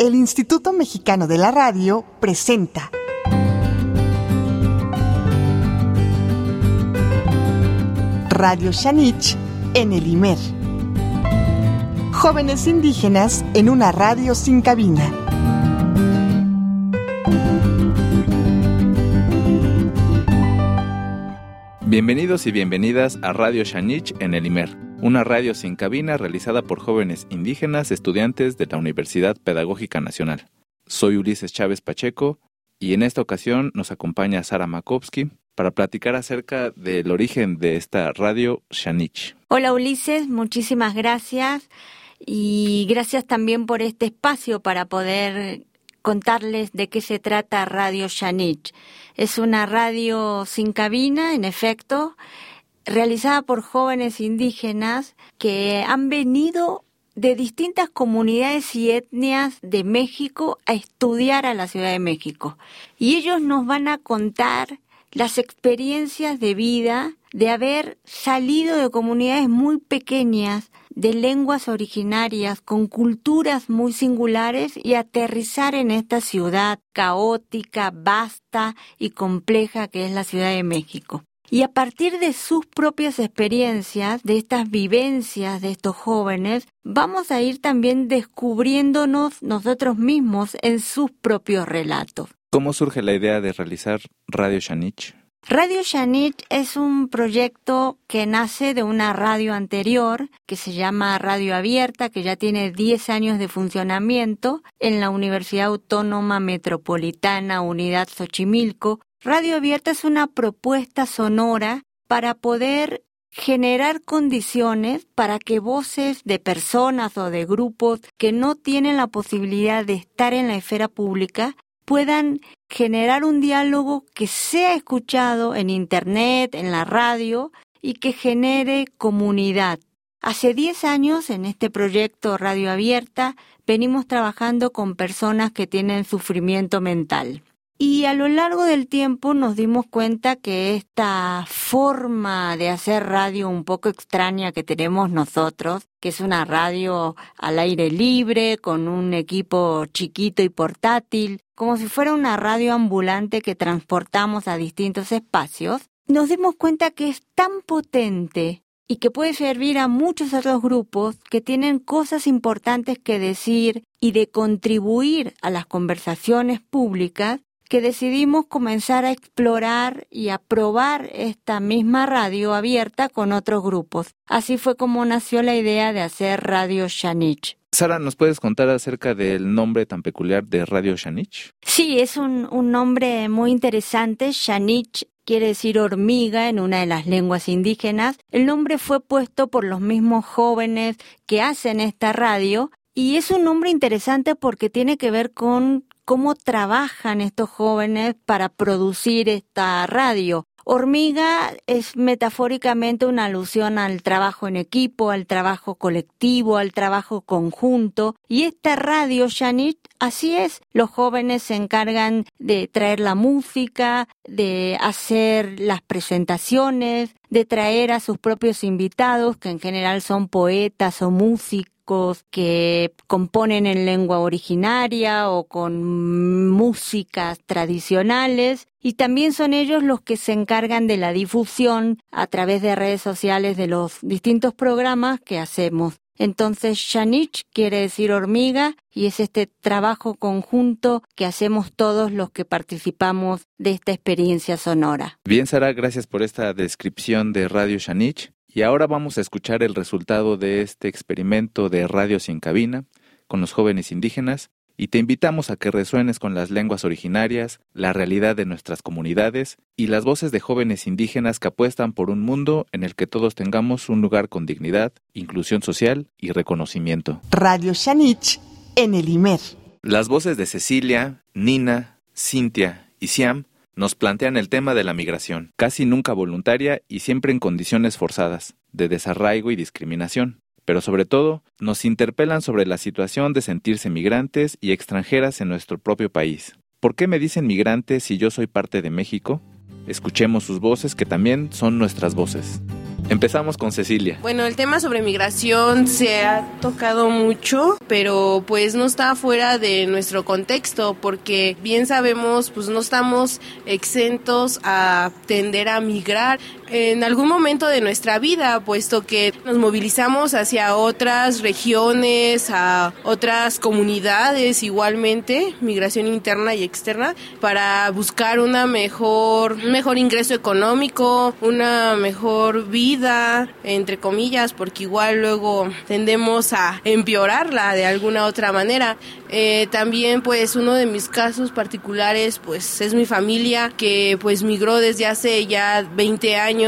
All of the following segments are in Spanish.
el Instituto Mexicano de la Radio presenta Radio Shanich en el IMER. Jóvenes indígenas en una radio sin cabina. Bienvenidos y bienvenidas a Radio Shanich en el IMER, una radio sin cabina realizada por jóvenes indígenas estudiantes de la Universidad Pedagógica Nacional. Soy Ulises Chávez Pacheco y en esta ocasión nos acompaña Sara Makovsky para platicar acerca del origen de esta radio Shanich. Hola Ulises, muchísimas gracias y gracias también por este espacio para poder contarles de qué se trata Radio Shanich. Es una radio sin cabina, en efecto, realizada por jóvenes indígenas que han venido de distintas comunidades y etnias de México a estudiar a la Ciudad de México. Y ellos nos van a contar las experiencias de vida de haber salido de comunidades muy pequeñas, de lenguas originarias, con culturas muy singulares y aterrizar en esta ciudad caótica, vasta y compleja que es la Ciudad de México. Y a partir de sus propias experiencias, de estas vivencias de estos jóvenes, vamos a ir también descubriéndonos nosotros mismos en sus propios relatos. ¿Cómo surge la idea de realizar Radio Shanich? Radio Shanich es un proyecto que nace de una radio anterior que se llama Radio Abierta, que ya tiene 10 años de funcionamiento en la Universidad Autónoma Metropolitana Unidad Xochimilco. Radio Abierta es una propuesta sonora para poder generar condiciones para que voces de personas o de grupos que no tienen la posibilidad de estar en la esfera pública puedan generar un diálogo que sea escuchado en Internet, en la radio y que genere comunidad. Hace 10 años en este proyecto Radio Abierta venimos trabajando con personas que tienen sufrimiento mental. Y a lo largo del tiempo nos dimos cuenta que esta forma de hacer radio un poco extraña que tenemos nosotros, que es una radio al aire libre, con un equipo chiquito y portátil, como si fuera una radio ambulante que transportamos a distintos espacios, nos dimos cuenta que es tan potente y que puede servir a muchos otros grupos que tienen cosas importantes que decir y de contribuir a las conversaciones públicas que decidimos comenzar a explorar y a probar esta misma radio abierta con otros grupos. Así fue como nació la idea de hacer Radio Shanich. Sara, ¿nos puedes contar acerca del nombre tan peculiar de Radio Shanich? Sí, es un, un nombre muy interesante. Shanich quiere decir hormiga en una de las lenguas indígenas. El nombre fue puesto por los mismos jóvenes que hacen esta radio y es un nombre interesante porque tiene que ver con cómo trabajan estos jóvenes para producir esta radio. Hormiga es metafóricamente una alusión al trabajo en equipo, al trabajo colectivo, al trabajo conjunto. Y esta radio, Shanit, así es. Los jóvenes se encargan de traer la música, de hacer las presentaciones, de traer a sus propios invitados, que en general son poetas o músicos que componen en lengua originaria o con músicas tradicionales y también son ellos los que se encargan de la difusión a través de redes sociales de los distintos programas que hacemos. Entonces, Shanich quiere decir hormiga y es este trabajo conjunto que hacemos todos los que participamos de esta experiencia sonora. Bien, Sara, gracias por esta descripción de Radio Shanich. Y ahora vamos a escuchar el resultado de este experimento de radio sin cabina con los jóvenes indígenas y te invitamos a que resuenes con las lenguas originarias, la realidad de nuestras comunidades y las voces de jóvenes indígenas que apuestan por un mundo en el que todos tengamos un lugar con dignidad, inclusión social y reconocimiento. Radio Shanich en el IMER. Las voces de Cecilia, Nina, Cintia y Siam nos plantean el tema de la migración, casi nunca voluntaria y siempre en condiciones forzadas, de desarraigo y discriminación. Pero sobre todo, nos interpelan sobre la situación de sentirse migrantes y extranjeras en nuestro propio país. ¿Por qué me dicen migrantes si yo soy parte de México? Escuchemos sus voces que también son nuestras voces. Empezamos con Cecilia. Bueno, el tema sobre migración se ha tocado mucho, pero pues no está fuera de nuestro contexto, porque bien sabemos, pues no estamos exentos a tender a migrar en algún momento de nuestra vida, puesto que nos movilizamos hacia otras regiones, a otras comunidades igualmente, migración interna y externa, para buscar una mejor, un mejor ingreso económico, una mejor vida entre comillas, porque igual luego tendemos a empeorarla de alguna otra manera. Eh, también pues uno de mis casos particulares pues es mi familia que pues migró desde hace ya 20 años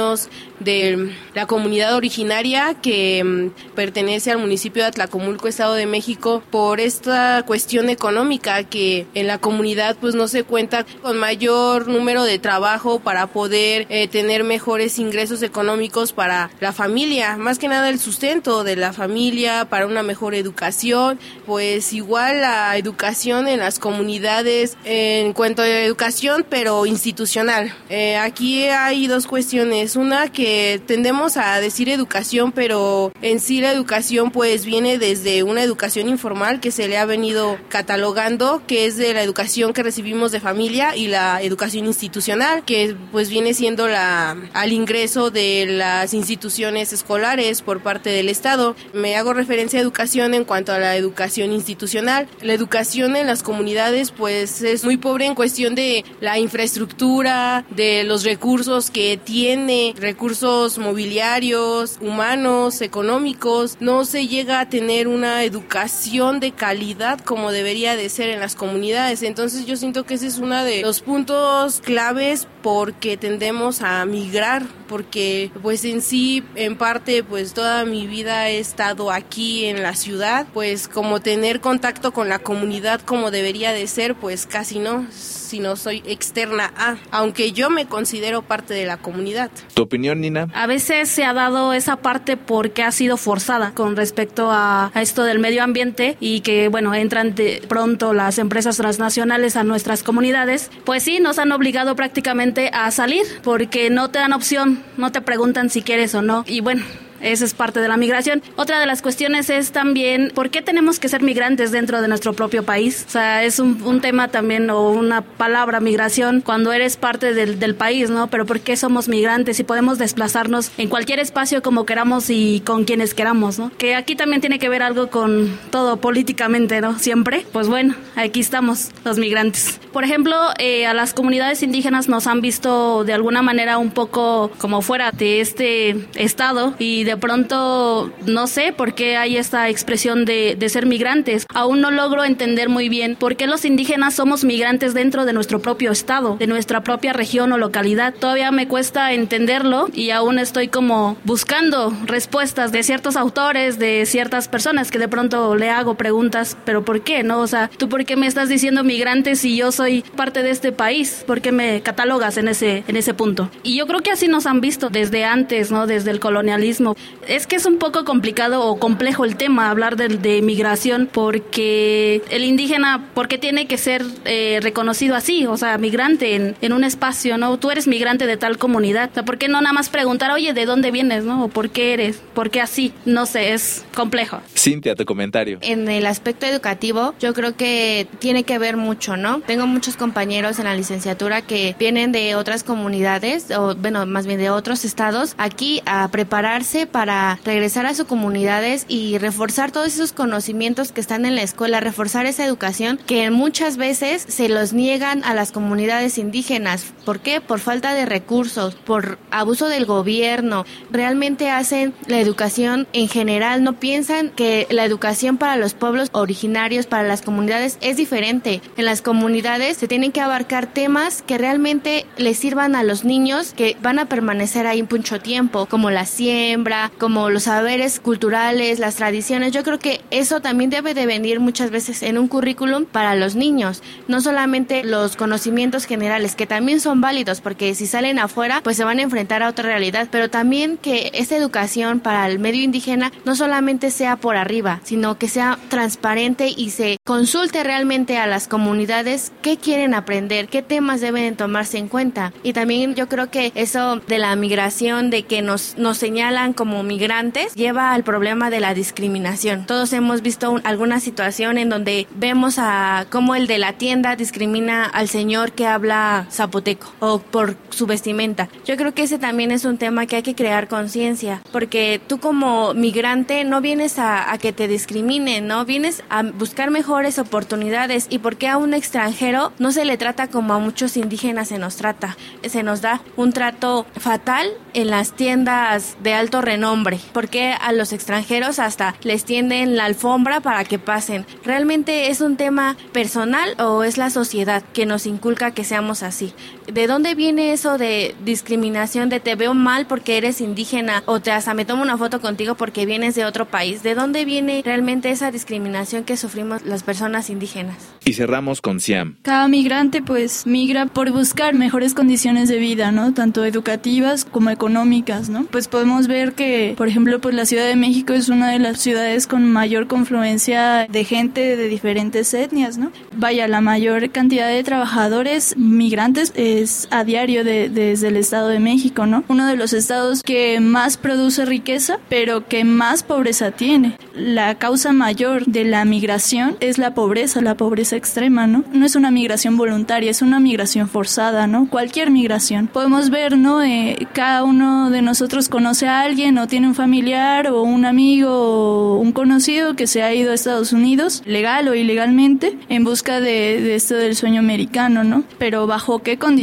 de la comunidad originaria que mm, pertenece al municipio de Atlacomulco, Estado de México, por esta cuestión económica que en la comunidad pues no se cuenta con mayor número de trabajo para poder eh, tener mejores ingresos económicos para la familia, más que nada el sustento de la familia, para una mejor educación, pues igual la educación en las comunidades en cuanto a educación pero institucional. Eh, aquí hay dos cuestiones, una que tendemos a decir educación, pero en sí la educación pues viene desde una educación informal que se le ha venido catalogando, que es de la educación que recibimos de familia y la educación institucional, que pues viene siendo la al ingreso de las instituciones escolares por parte del Estado. Me hago referencia a educación en cuanto a la educación institucional. La educación en las comunidades pues es muy pobre en cuestión de la infraestructura, de los recursos que tiene, recursos mobiliarios, humanos, económicos, no se llega a tener una educación de calidad como debería de ser en las comunidades. Entonces yo siento que ese es uno de los puntos claves porque tendemos a migrar, porque pues en sí, en parte, pues toda mi vida he estado aquí en la ciudad, pues como tener contacto con la comunidad como debería de ser, pues casi no sino soy externa a, aunque yo me considero parte de la comunidad. ¿Tu opinión, Nina? A veces se ha dado esa parte porque ha sido forzada con respecto a, esto del medio ambiente y que, bueno, entran de pronto las empresas transnacionales a nuestras comunidades, pues sí, nos han obligado prácticamente a salir porque no te dan opción, no te preguntan si quieres o no. Y bueno, esa es parte de la migración. Otra de las cuestiones es también por qué tenemos que ser migrantes dentro de nuestro propio país. O sea, es un, un tema también o una palabra migración cuando eres parte del, del, país, ¿no? Pero por qué somos migrantes y podemos desplazarnos en cualquier espacio como queramos y con quienes queramos, ¿no? Que aquí también tiene que ver algo con todo políticamente, ¿no? Siempre. Pues bueno, aquí estamos los migrantes. Por ejemplo, eh, a las comunidades indígenas nos han visto de alguna manera un poco como fuera de este estado y de de pronto no sé por qué hay esta expresión de, de ser migrantes. Aún no logro entender muy bien por qué los indígenas somos migrantes dentro de nuestro propio estado, de nuestra propia región o localidad. Todavía me cuesta entenderlo y aún estoy como buscando respuestas de ciertos autores, de ciertas personas que de pronto le hago preguntas, pero ¿por qué? ¿No? O sea, ¿tú por qué me estás diciendo migrante si yo soy parte de este país? ¿Por qué me catalogas en ese, en ese punto? Y yo creo que así nos han visto desde antes, ¿no? Desde el colonialismo. Es que es un poco complicado o complejo el tema hablar de, de migración porque el indígena, ¿por qué tiene que ser eh, reconocido así? O sea, migrante en, en, un espacio, ¿no? Tú eres migrante de tal comunidad. O sea, ¿por qué no nada más preguntar, oye, ¿de dónde vienes, no? O ¿por qué eres? ¿Por qué así? No sé, es complejo. Cintia, tu comentario. En el aspecto educativo, yo creo que tiene que ver mucho, ¿no? Tengo muchos compañeros en la licenciatura que vienen de otras comunidades, o bueno, más bien de otros estados, aquí a prepararse para regresar a sus comunidades y reforzar todos esos conocimientos que están en la escuela, reforzar esa educación que muchas veces se los niegan a las comunidades indígenas. ¿Por qué? Por falta de recursos, por abuso del gobierno. Realmente hacen la educación en general, no piensan que la educación para los pueblos originarios, para las comunidades, es diferente. En las comunidades se tienen que abarcar temas que realmente les sirvan a los niños que van a permanecer ahí mucho tiempo, como la siembra, como los saberes culturales, las tradiciones. Yo creo que eso también debe de venir muchas veces en un currículum para los niños, no solamente los conocimientos generales, que también son válidos, porque si salen afuera, pues se van a enfrentar a otra realidad, pero también que esa educación para el medio indígena no solamente sea por arriba, sino que sea transparente y se consulte realmente a las comunidades qué quieren aprender, qué temas deben tomarse en cuenta. Y también yo creo que eso de la migración, de que nos, nos señalan como migrantes, lleva al problema de la discriminación. Todos hemos visto alguna situación en donde vemos a cómo el de la tienda discrimina al señor que habla zapoteco o por su vestimenta. Yo creo que ese también es un tema que hay que crear conciencia, porque tú como migrante no vienes a, que te discriminen, ¿no? Vienes a buscar mejores oportunidades y porque a un extranjero no se le trata como a muchos indígenas se nos trata. Se nos da un trato fatal en las tiendas de alto renombre, porque a los extranjeros hasta les tienden la alfombra para que pasen. ¿Realmente es un tema personal o es la sociedad que nos inculca que seamos así? ¿De dónde viene eso de discriminación de te veo mal porque eres indígena o te hasta me tomo una foto contigo porque vienes de otro país? ¿De dónde viene realmente esa discriminación que sufrimos las personas indígenas? Y cerramos con Siam. Cada migrante pues migra por buscar mejores condiciones de vida, ¿no? Tanto educativas como económicas, ¿no? Pues podemos ver que, por ejemplo, pues la Ciudad de México es una de las ciudades con mayor confluencia de gente de diferentes etnias, ¿no? Vaya, la mayor cantidad de trabajadores migrantes es a diario de, desde el Estado de México, ¿no? Uno de los estados que más produce riqueza, pero que más pobreza tiene. La causa mayor de la migración es la pobreza, la pobreza extrema, ¿no? No es una migración voluntaria, es una migración forzada, ¿no? Cualquier migración. Podemos ver, ¿no? Eh, cada uno de nosotros conoce a alguien o tiene un familiar o un amigo o un conocido que se ha ido a Estados Unidos, legal o ilegalmente, en busca de, de esto del sueño americano, ¿no? Pero bajo qué condiciones,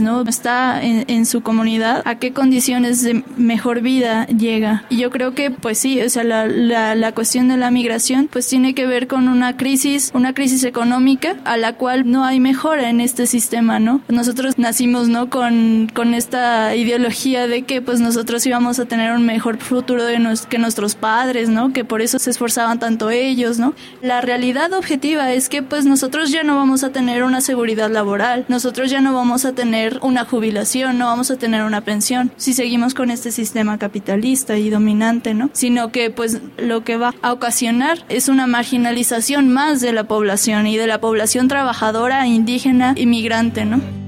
¿no? Está en, su comunidad, a qué condiciones de mejor vida llega. Y yo creo que, pues sí, o sea, la, la, la cuestión de la migración, pues tiene que ver con una crisis, una crisis económica a la cual no hay mejora en este sistema, ¿no? Nosotros nacimos, ¿no? Con, con esta ideología de que pues nosotros íbamos a tener un mejor futuro de nos, que nuestros padres, ¿no? Que por eso se esforzaban tanto ellos, ¿no? La realidad objetiva es que pues nosotros ya no vamos a tener una seguridad laboral, nosotros ya no vamos a tener una jubilación, no vamos a tener una pensión si seguimos con este sistema capitalista y dominante, ¿no? Sino que pues lo que va a ocasionar es una marginalización más de la población y de la población trabajadora, indígena, inmigrante, ¿no?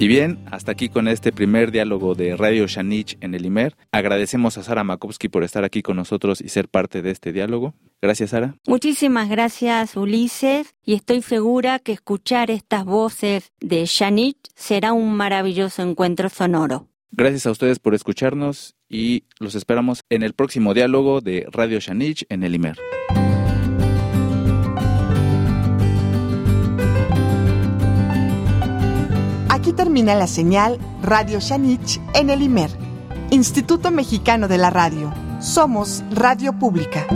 Y bien, hasta aquí con este primer diálogo de Radio Shanich en el IMER. Agradecemos a Sara Makovsky por estar aquí con nosotros y ser parte de este diálogo. Gracias, Sara. Muchísimas gracias, Ulises, y estoy segura que escuchar estas voces de Shanich será un maravilloso encuentro sonoro. Gracias a ustedes por escucharnos y los esperamos en el próximo diálogo de Radio Shanich en el IMER. Aquí termina la señal Radio Shanich en el IMER, Instituto Mexicano de la Radio. Somos Radio Pública.